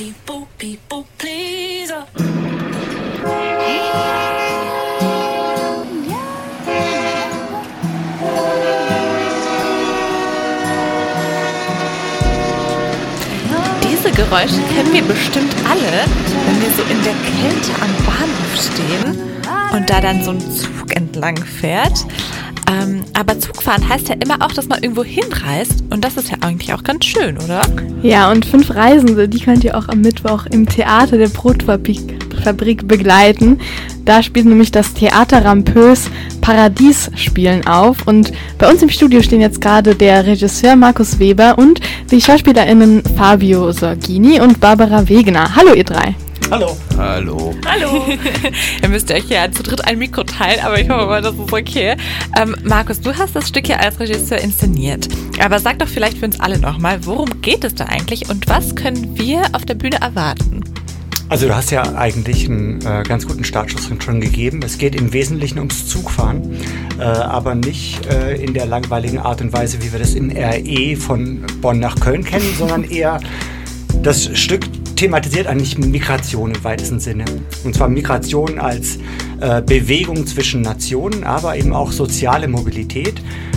people, people pleaser. Diese Geräusche kennen wir bestimmt alle, wenn wir so in der Kälte am Bahnhof stehen und da dann so ein Zug entlang fährt. Ähm, aber Zugfahren heißt ja immer auch, dass man irgendwo hinreist. Und das ist ja eigentlich auch ganz schön, oder? Ja, und fünf Reisende, die könnt ihr auch am Mittwoch im Theater der Brotfabrik begleiten. Da spielt nämlich das Theater Rampös Paradies spielen auf. Und bei uns im Studio stehen jetzt gerade der Regisseur Markus Weber und die SchauspielerInnen Fabio Sorgini und Barbara Wegener. Hallo, ihr drei. Hallo. Hallo. Hallo. Ihr müsst euch ja zu dritt ein Mikro teilen, aber ich hoffe mal, das ist okay. Ähm, Markus, du hast das Stück ja als Regisseur inszeniert. Aber sag doch vielleicht für uns alle nochmal, worum geht es da eigentlich und was können wir auf der Bühne erwarten? Also du hast ja eigentlich einen äh, ganz guten Startschuss schon gegeben. Es geht im Wesentlichen ums Zugfahren, äh, aber nicht äh, in der langweiligen Art und Weise, wie wir das im RE von Bonn nach Köln kennen, sondern eher das Stück thematisiert eigentlich Migration im weitesten Sinne. Und zwar Migration als äh, Bewegung zwischen Nationen, aber eben auch soziale Mobilität.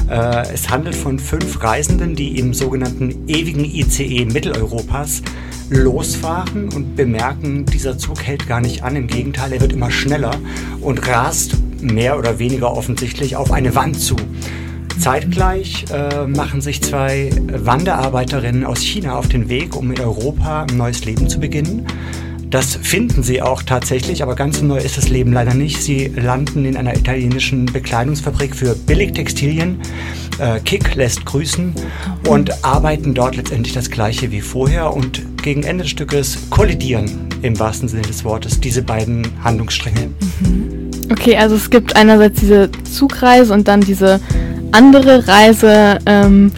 Äh, es handelt von fünf Reisenden, die im sogenannten ewigen ICE Mitteleuropas losfahren und bemerken, dieser Zug hält gar nicht an. Im Gegenteil, er wird immer schneller und rast mehr oder weniger offensichtlich auf eine Wand zu. Zeitgleich äh, machen sich zwei Wanderarbeiterinnen aus China auf den Weg, um in Europa ein neues Leben zu beginnen. Das finden sie auch tatsächlich, aber ganz so neu ist das Leben leider nicht. Sie landen in einer italienischen Bekleidungsfabrik für Billigtextilien. Äh, Kick lässt grüßen und arbeiten dort letztendlich das gleiche wie vorher. Und gegen Ende des Stückes kollidieren im wahrsten Sinne des Wortes diese beiden Handlungsstränge. Okay, also es gibt einerseits diese Zugreise und dann diese andere Reise. Ähm,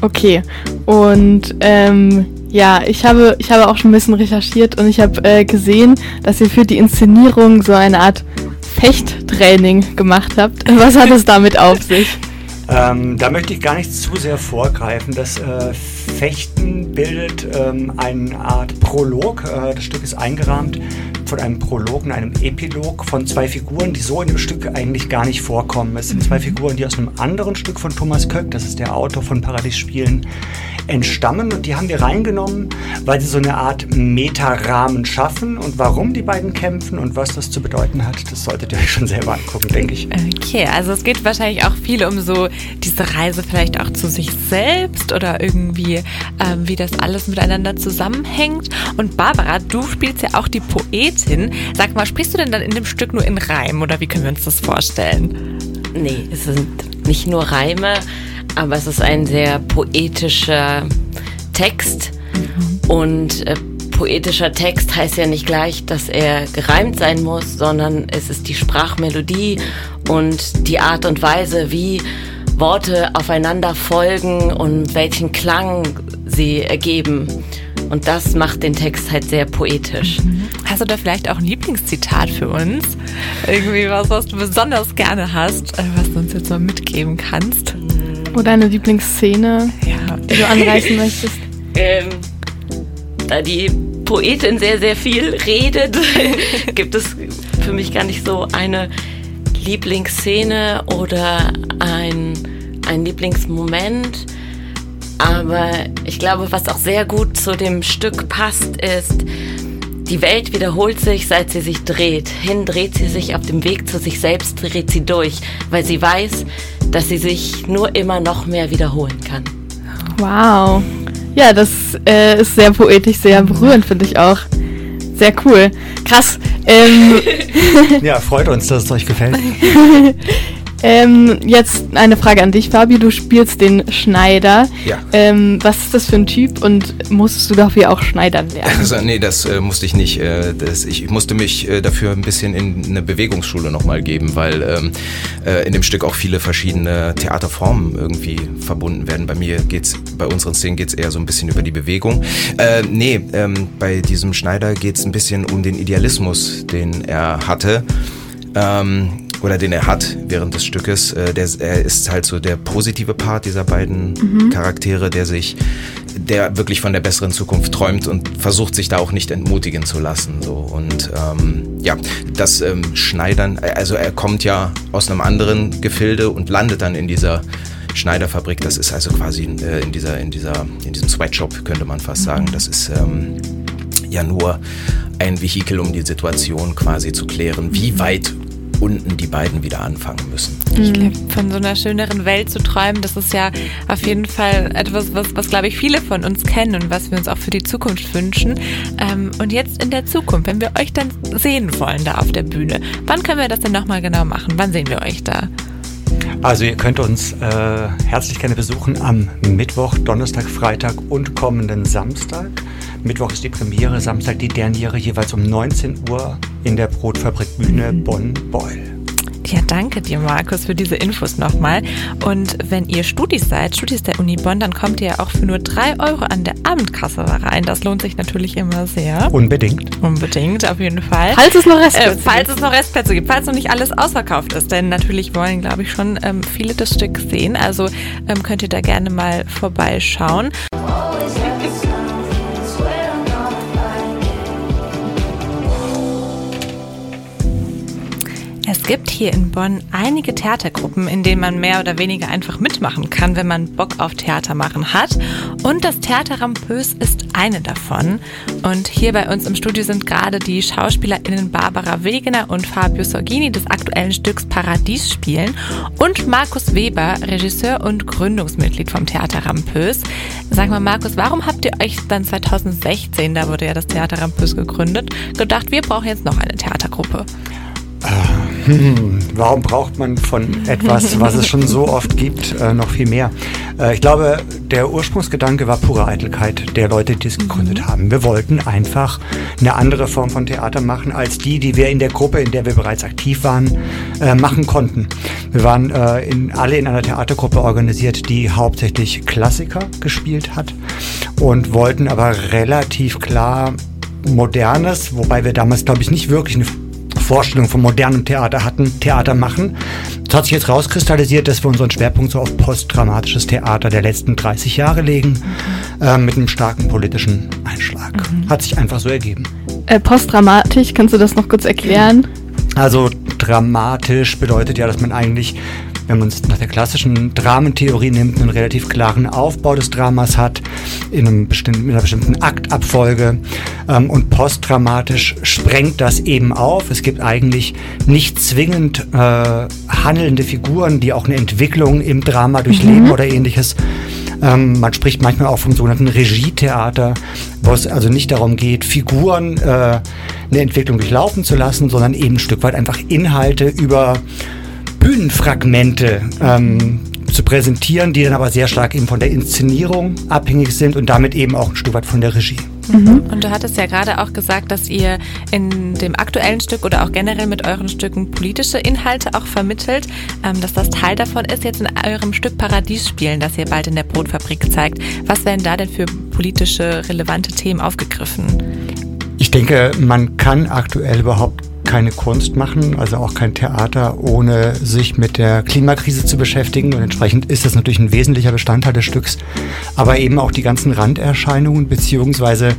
okay. Und ähm, ja, ich habe, ich habe auch schon ein bisschen recherchiert und ich habe äh, gesehen, dass ihr für die Inszenierung so eine Art Fechttraining gemacht habt. Was hat es damit auf sich? Ähm, da möchte ich gar nicht zu sehr vorgreifen. Das äh, Fechten bildet ähm, eine Art Prolog. Äh, das Stück ist eingerahmt von einem Prolog und einem Epilog von zwei Figuren, die so in dem Stück eigentlich gar nicht vorkommen. Es sind zwei Figuren, die aus einem anderen Stück von Thomas Köck, das ist der Autor von Paradiesspielen, entstammen und die haben wir reingenommen, weil sie so eine Art Metarahmen schaffen und warum die beiden kämpfen und was das zu bedeuten hat, das solltet ihr euch schon selber angucken, denke ich. Okay, also es geht wahrscheinlich auch viel um so diese Reise vielleicht auch zu sich selbst oder irgendwie, ähm, wie das alles miteinander zusammenhängt. Und Barbara, du spielst ja auch die Poetin. Sag mal, sprichst du denn dann in dem Stück nur in Reim oder wie können wir uns das vorstellen? Nee, es sind nicht nur Reime, aber es ist ein sehr poetischer Text. Und äh, poetischer Text heißt ja nicht gleich, dass er gereimt sein muss, sondern es ist die Sprachmelodie und die Art und Weise, wie Worte aufeinander folgen und welchen Klang sie ergeben. Und das macht den Text halt sehr poetisch. Hast du da vielleicht auch ein Lieblingszitat für uns? Irgendwie was, was du besonders gerne hast, äh, was du uns jetzt mal mitgeben kannst? Oder eine Lieblingsszene, Ja. die du anreißen möchtest? Ähm, da die Poetin sehr, sehr viel redet, gibt es für mich gar nicht so eine Lieblingsszene oder ein, ein Lieblingsmoment. Aber ich glaube, was auch sehr gut zu dem Stück passt, ist, die Welt wiederholt sich, seit sie sich dreht. Hin dreht sie sich auf dem Weg zu sich selbst, dreht sie durch, weil sie weiß, dass sie sich nur immer noch mehr wiederholen kann. Wow. Ja, das äh, ist sehr poetisch, sehr berührend, finde ich auch. Sehr cool. Krass. Ähm, Ja, freut uns, dass es euch gefällt. ähm, jetzt eine Frage an dich, Fabi. Du spielst den Schneider. Ja. Ähm, was ist das für ein Typ und musstest du dafür auch Schneidern lernen? Also, nee, das äh, musste ich nicht. Äh, das, ich, ich musste mich äh, dafür ein bisschen in eine Bewegungsschule nochmal geben, weil ähm, äh, in dem Stück auch viele verschiedene Theaterformen irgendwie verbunden werden. Bei mir geht's, bei unseren Szenen geht's eher so ein bisschen über die Bewegung. Äh, nee, ähm, bei diesem Schneider geht's ein bisschen um den Idealismus, den er hatte. Ähm, oder den er hat während des Stückes. Äh, der, er ist halt so der positive Part dieser beiden Charaktere, der sich der wirklich von der besseren Zukunft träumt und versucht sich da auch nicht entmutigen zu lassen. So. Und ähm, ja, das ähm, Schneidern, also er kommt ja aus einem anderen Gefilde und landet dann in dieser Schneiderfabrik. Das ist also quasi äh, in dieser, in dieser, in diesem Sweatshop könnte man fast sagen. Das ist ähm, ja nur ein Vehikel, um die Situation quasi zu klären, wie weit unten die beiden wieder anfangen müssen. Ich glaube, von so einer schöneren Welt zu träumen, das ist ja auf jeden Fall etwas, was, was glaube ich, viele von uns kennen und was wir uns auch für die Zukunft wünschen. Ähm, und jetzt in der Zukunft, wenn wir euch dann sehen wollen da auf der Bühne, wann können wir das denn nochmal genau machen? Wann sehen wir euch da? Also ihr könnt uns äh, herzlich gerne besuchen am Mittwoch, Donnerstag, Freitag und kommenden Samstag. Mittwoch ist die Premiere, Samstag die Derniere, jeweils um 19 Uhr in der Brotfabrik Bühne Bonn-Beul. Ja, danke dir, Markus, für diese Infos nochmal. Und wenn ihr Studis seid, Studis der Uni Bonn, dann kommt ihr ja auch für nur 3 Euro an der Abendkasse rein. Das lohnt sich natürlich immer sehr. Unbedingt. Unbedingt, auf jeden Fall. Falls es noch Restplätze äh, Falls es noch Restplätze gibt, falls noch nicht alles ausverkauft ist. Denn natürlich wollen, glaube ich, schon ähm, viele das Stück sehen. Also ähm, könnt ihr da gerne mal vorbeischauen. Es gibt hier in Bonn einige Theatergruppen, in denen man mehr oder weniger einfach mitmachen kann, wenn man Bock auf Theater machen hat. Und das Theater Rampös ist eine davon. Und hier bei uns im Studio sind gerade die SchauspielerInnen Barbara Wegener und Fabio Sorgini des aktuellen Stücks Paradies spielen und Markus Weber, Regisseur und Gründungsmitglied vom Theater Rampös. Sag mal, Markus, warum habt ihr euch dann 2016, da wurde ja das Theater Rampös gegründet, gedacht, wir brauchen jetzt noch eine Theatergruppe? Hm, warum braucht man von etwas, was es schon so oft gibt, äh, noch viel mehr? Äh, ich glaube, der Ursprungsgedanke war pure Eitelkeit der Leute, die es gegründet haben. Wir wollten einfach eine andere Form von Theater machen, als die, die wir in der Gruppe, in der wir bereits aktiv waren, äh, machen konnten. Wir waren äh, in, alle in einer Theatergruppe organisiert, die hauptsächlich Klassiker gespielt hat und wollten aber relativ klar Modernes, wobei wir damals, glaube ich, nicht wirklich eine Vorstellung von modernem Theater hatten, Theater machen. Es hat sich jetzt rauskristallisiert, dass wir unseren Schwerpunkt so auf postdramatisches Theater der letzten 30 Jahre legen, äh, mit einem starken politischen Einschlag. Mhm. Hat sich einfach so ergeben. Äh, postdramatisch, kannst du das noch kurz erklären? Also dramatisch bedeutet ja, dass man eigentlich wenn man es nach der klassischen Dramentheorie nimmt, einen relativ klaren Aufbau des Dramas hat, in, einem bestimmten, in einer bestimmten Aktabfolge. Ähm, und postdramatisch sprengt das eben auf. Es gibt eigentlich nicht zwingend äh, handelnde Figuren, die auch eine Entwicklung im Drama durchleben mhm. oder ähnliches. Ähm, man spricht manchmal auch vom sogenannten Regietheater, wo es also nicht darum geht, Figuren äh, eine Entwicklung durchlaufen zu lassen, sondern eben ein Stück weit einfach Inhalte über Bühnenfragmente ähm, zu präsentieren, die dann aber sehr stark eben von der Inszenierung abhängig sind und damit eben auch ein Stück weit von der Regie. Mhm. Und du hattest ja gerade auch gesagt, dass ihr in dem aktuellen Stück oder auch generell mit euren Stücken politische Inhalte auch vermittelt, ähm, dass das Teil davon ist, jetzt in eurem Stück Paradies spielen, das ihr bald in der Brotfabrik zeigt. Was werden da denn für politische relevante Themen aufgegriffen? Ich denke, man kann aktuell überhaupt keine Kunst machen, also auch kein Theater, ohne sich mit der Klimakrise zu beschäftigen. Und entsprechend ist das natürlich ein wesentlicher Bestandteil des Stücks. Aber eben auch die ganzen Randerscheinungen beziehungsweise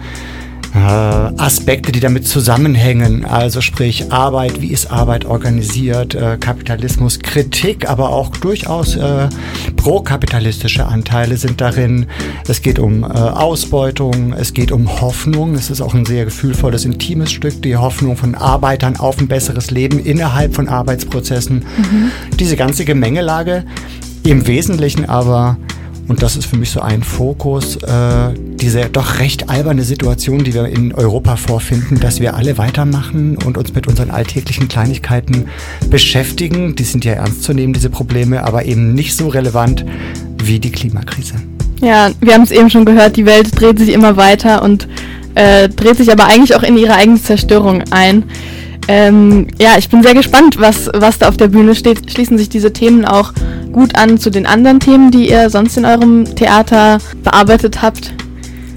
Aspekte, die damit zusammenhängen. Also sprich Arbeit, wie ist Arbeit organisiert, äh, Kapitalismus, Kritik, aber auch durchaus äh, prokapitalistische Anteile sind darin. Es geht um äh, Ausbeutung, es geht um Hoffnung. Es ist auch ein sehr gefühlvolles, intimes Stück, die Hoffnung von Arbeitern auf ein besseres Leben innerhalb von Arbeitsprozessen. Mhm. Diese ganze Gemengelage im Wesentlichen aber und das ist für mich so ein Fokus, äh, diese doch recht alberne Situation, die wir in Europa vorfinden, dass wir alle weitermachen und uns mit unseren alltäglichen Kleinigkeiten beschäftigen. Die sind ja ernst zu nehmen, diese Probleme, aber eben nicht so relevant wie die Klimakrise. Ja, wir haben es eben schon gehört, die Welt dreht sich immer weiter und äh, dreht sich aber eigentlich auch in ihre eigene Zerstörung ein. Ähm, ja, ich bin sehr gespannt, was, was da auf der Bühne steht. Schließen sich diese Themen auch gut an zu den anderen Themen, die ihr sonst in eurem Theater bearbeitet habt?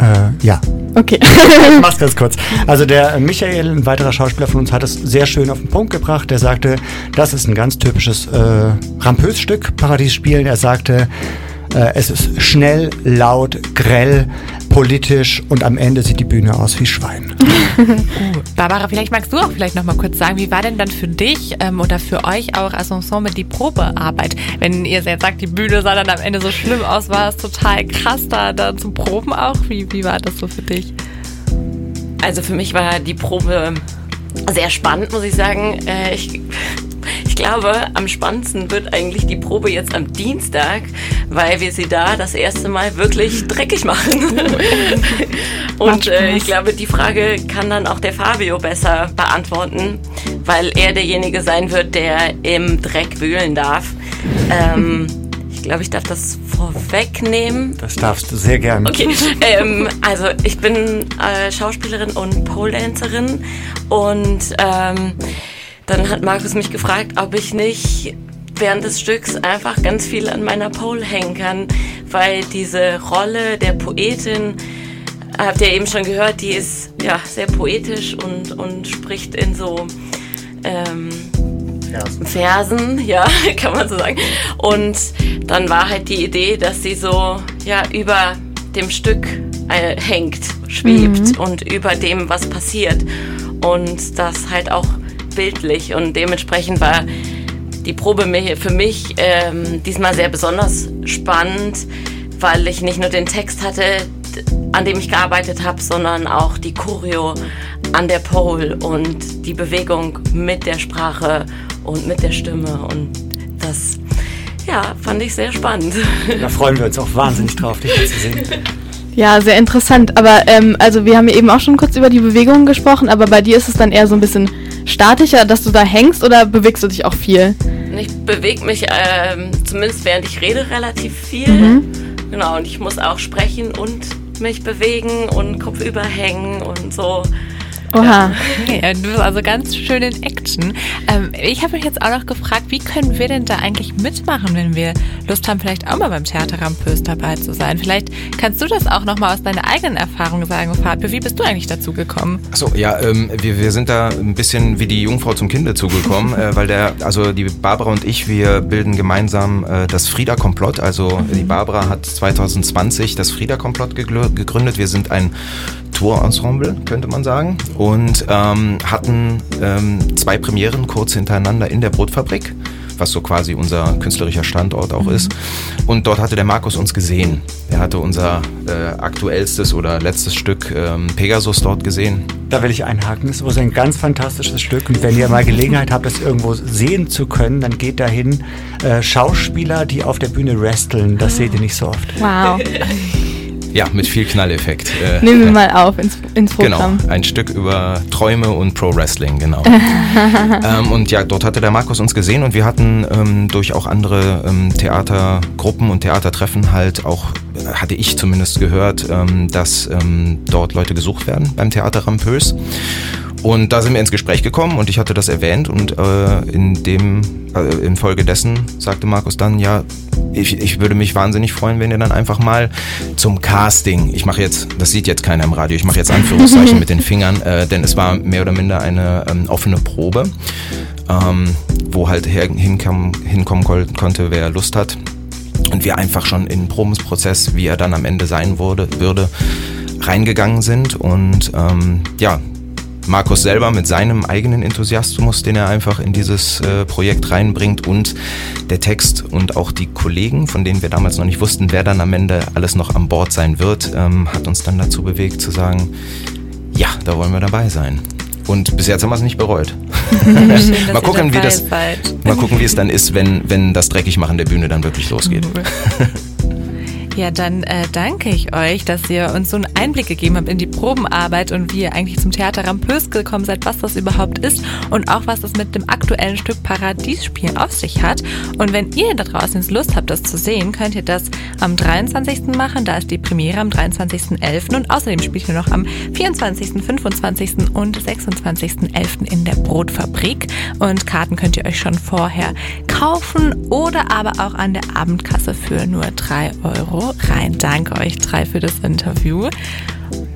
Äh, ja. Okay. ich mach's ganz kurz. Also der Michael, ein weiterer Schauspieler von uns, hat es sehr schön auf den Punkt gebracht. Er sagte, das ist ein ganz typisches äh, Rampös-Stück, Paradies spielen. Er sagte, es ist schnell, laut, grell, politisch und am Ende sieht die Bühne aus wie Schwein. Barbara, vielleicht magst du auch vielleicht noch mal kurz sagen, wie war denn dann für dich ähm, oder für euch auch als Ensemble die Probearbeit? Wenn ihr jetzt sagt, die Bühne sah dann am Ende so schlimm aus, war es total krass da, da zu proben auch? Wie, wie war das so für dich? Also für mich war die Probe sehr spannend, muss ich sagen. Äh, ich, ich glaube, am spannendsten wird eigentlich die Probe jetzt am Dienstag, weil wir sie da das erste Mal wirklich dreckig machen. Und äh, ich glaube, die Frage kann dann auch der Fabio besser beantworten, weil er derjenige sein wird, der im Dreck wühlen darf. Ähm, ich glaube, ich darf das vorwegnehmen. Das darfst du sehr gerne. Okay, ähm, also ich bin äh, Schauspielerin und Pole-Dancerin und ähm, dann hat Markus mich gefragt, ob ich nicht während des Stücks einfach ganz viel an meiner Pole hängen kann, weil diese Rolle der Poetin, habt ihr eben schon gehört, die ist ja sehr poetisch und, und spricht in so ähm, Fersen. Versen, ja, kann man so sagen. Und dann war halt die Idee, dass sie so ja über dem Stück äh, hängt, schwebt und über dem, was passiert. Und das halt auch bildlich. Und dementsprechend war die Probe für mich ähm, diesmal sehr besonders spannend, weil ich nicht nur den Text hatte, an dem ich gearbeitet habe, sondern auch die Choreo an der Pole und die Bewegung mit der Sprache und mit der Stimme. Und das, ja, fand ich sehr spannend. Da freuen wir uns auch wahnsinnig drauf, dich hier zu sehen. Ja, sehr interessant. Aber ähm, also wir haben ja eben auch schon kurz über die Bewegungen gesprochen, aber bei dir ist es dann eher so ein bisschen statischer, dass du da hängst oder bewegst du dich auch viel? Ich bewege mich, ähm, zumindest während ich rede, relativ viel. Genau, und ich muss auch sprechen und mich bewegen und Kopf überhängen und so. Oha. Ja, du bist also ganz schön in Action. Ähm, ich habe mich jetzt auch noch gefragt, wie können wir denn da eigentlich mitmachen, wenn wir Lust haben, vielleicht auch mal beim Theater Rampös dabei zu sein? Vielleicht kannst du das auch nochmal aus deiner eigenen Erfahrung sagen, Fabio. Wie bist du eigentlich dazu gekommen? Achso, ja, ähm, wir, wir sind da ein bisschen wie die Jungfrau zum Kinde zugekommen, äh, weil der, also die Barbara und ich, wir bilden gemeinsam äh, das Frieda-Komplott. Also die Barbara hat 2020 das Frieda-Komplott gegründet. Wir sind ein Tourensemble, könnte man sagen, und ähm, hatten ähm, zwei Premieren kurz hintereinander in der Brotfabrik, was so quasi unser künstlerischer Standort auch ist. Und dort hatte der Markus uns gesehen. Er hatte unser äh, aktuellstes oder letztes Stück ähm, Pegasus dort gesehen. Da will ich einhaken. Es ist ein ganz fantastisches Stück. Und wenn ihr mal Gelegenheit habt, das irgendwo sehen zu können, dann geht dahin. Äh, Schauspieler, die auf der Bühne wresteln, das seht ihr nicht so oft. Wow. Ja, mit viel Knalleffekt. Äh, Nehmen wir mal auf ins, ins Genau, Programm. ein Stück über Träume und Pro Wrestling, genau. ähm, und ja, dort hatte der Markus uns gesehen und wir hatten ähm, durch auch andere ähm, Theatergruppen und Theatertreffen halt auch, äh, hatte ich zumindest gehört, ähm, dass ähm, dort Leute gesucht werden beim Theater Rampös. Und da sind wir ins Gespräch gekommen und ich hatte das erwähnt und äh, in dem, äh, infolgedessen sagte Markus dann, ja, ich, ich würde mich wahnsinnig freuen, wenn ihr dann einfach mal zum Casting, ich mache jetzt, das sieht jetzt keiner im Radio, ich mache jetzt Anführungszeichen mit den Fingern, äh, denn es war mehr oder minder eine ähm, offene Probe, ähm, wo halt her, hinkam, hinkommen konnte, wer Lust hat. Und wir einfach schon in den Probensprozess, wie er dann am Ende sein wurde, würde, reingegangen sind und ähm, ja, Markus selber mit seinem eigenen Enthusiasmus, den er einfach in dieses äh, Projekt reinbringt und der Text und auch die Kollegen, von denen wir damals noch nicht wussten, wer dann am Ende alles noch an Bord sein wird, ähm, hat uns dann dazu bewegt zu sagen, ja, da wollen wir dabei sein. Und bis jetzt haben wir es nicht bereut. Schön, mal gucken, wie das, seid. mal gucken, wie es dann ist, wenn, wenn das Dreckigmachen der Bühne dann wirklich losgeht. Ja, dann äh, danke ich euch, dass ihr uns so einen Einblick gegeben habt in die Probenarbeit und wie ihr eigentlich zum Theater Rampös gekommen seid, was das überhaupt ist und auch was das mit dem aktuellen Stück Paradiesspiel auf sich hat. Und wenn ihr da draußen Lust habt, das zu sehen, könnt ihr das am 23. machen. Da ist die Premiere am 23.11. und außerdem spielt ihr noch am 24., 25. und 26.11. in der Brotfabrik. Und Karten könnt ihr euch schon vorher kaufen oder aber auch an der Abendkasse für nur 3 Euro rein. Danke euch drei für das Interview.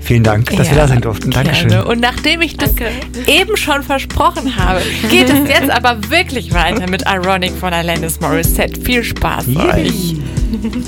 Vielen Dank, dass wir da sein durften. Dankeschön. Gerne. Und nachdem ich das eben schon versprochen habe, geht es jetzt aber wirklich weiter mit Ironic von Alanis Morissette. Viel Spaß euch. Yippie.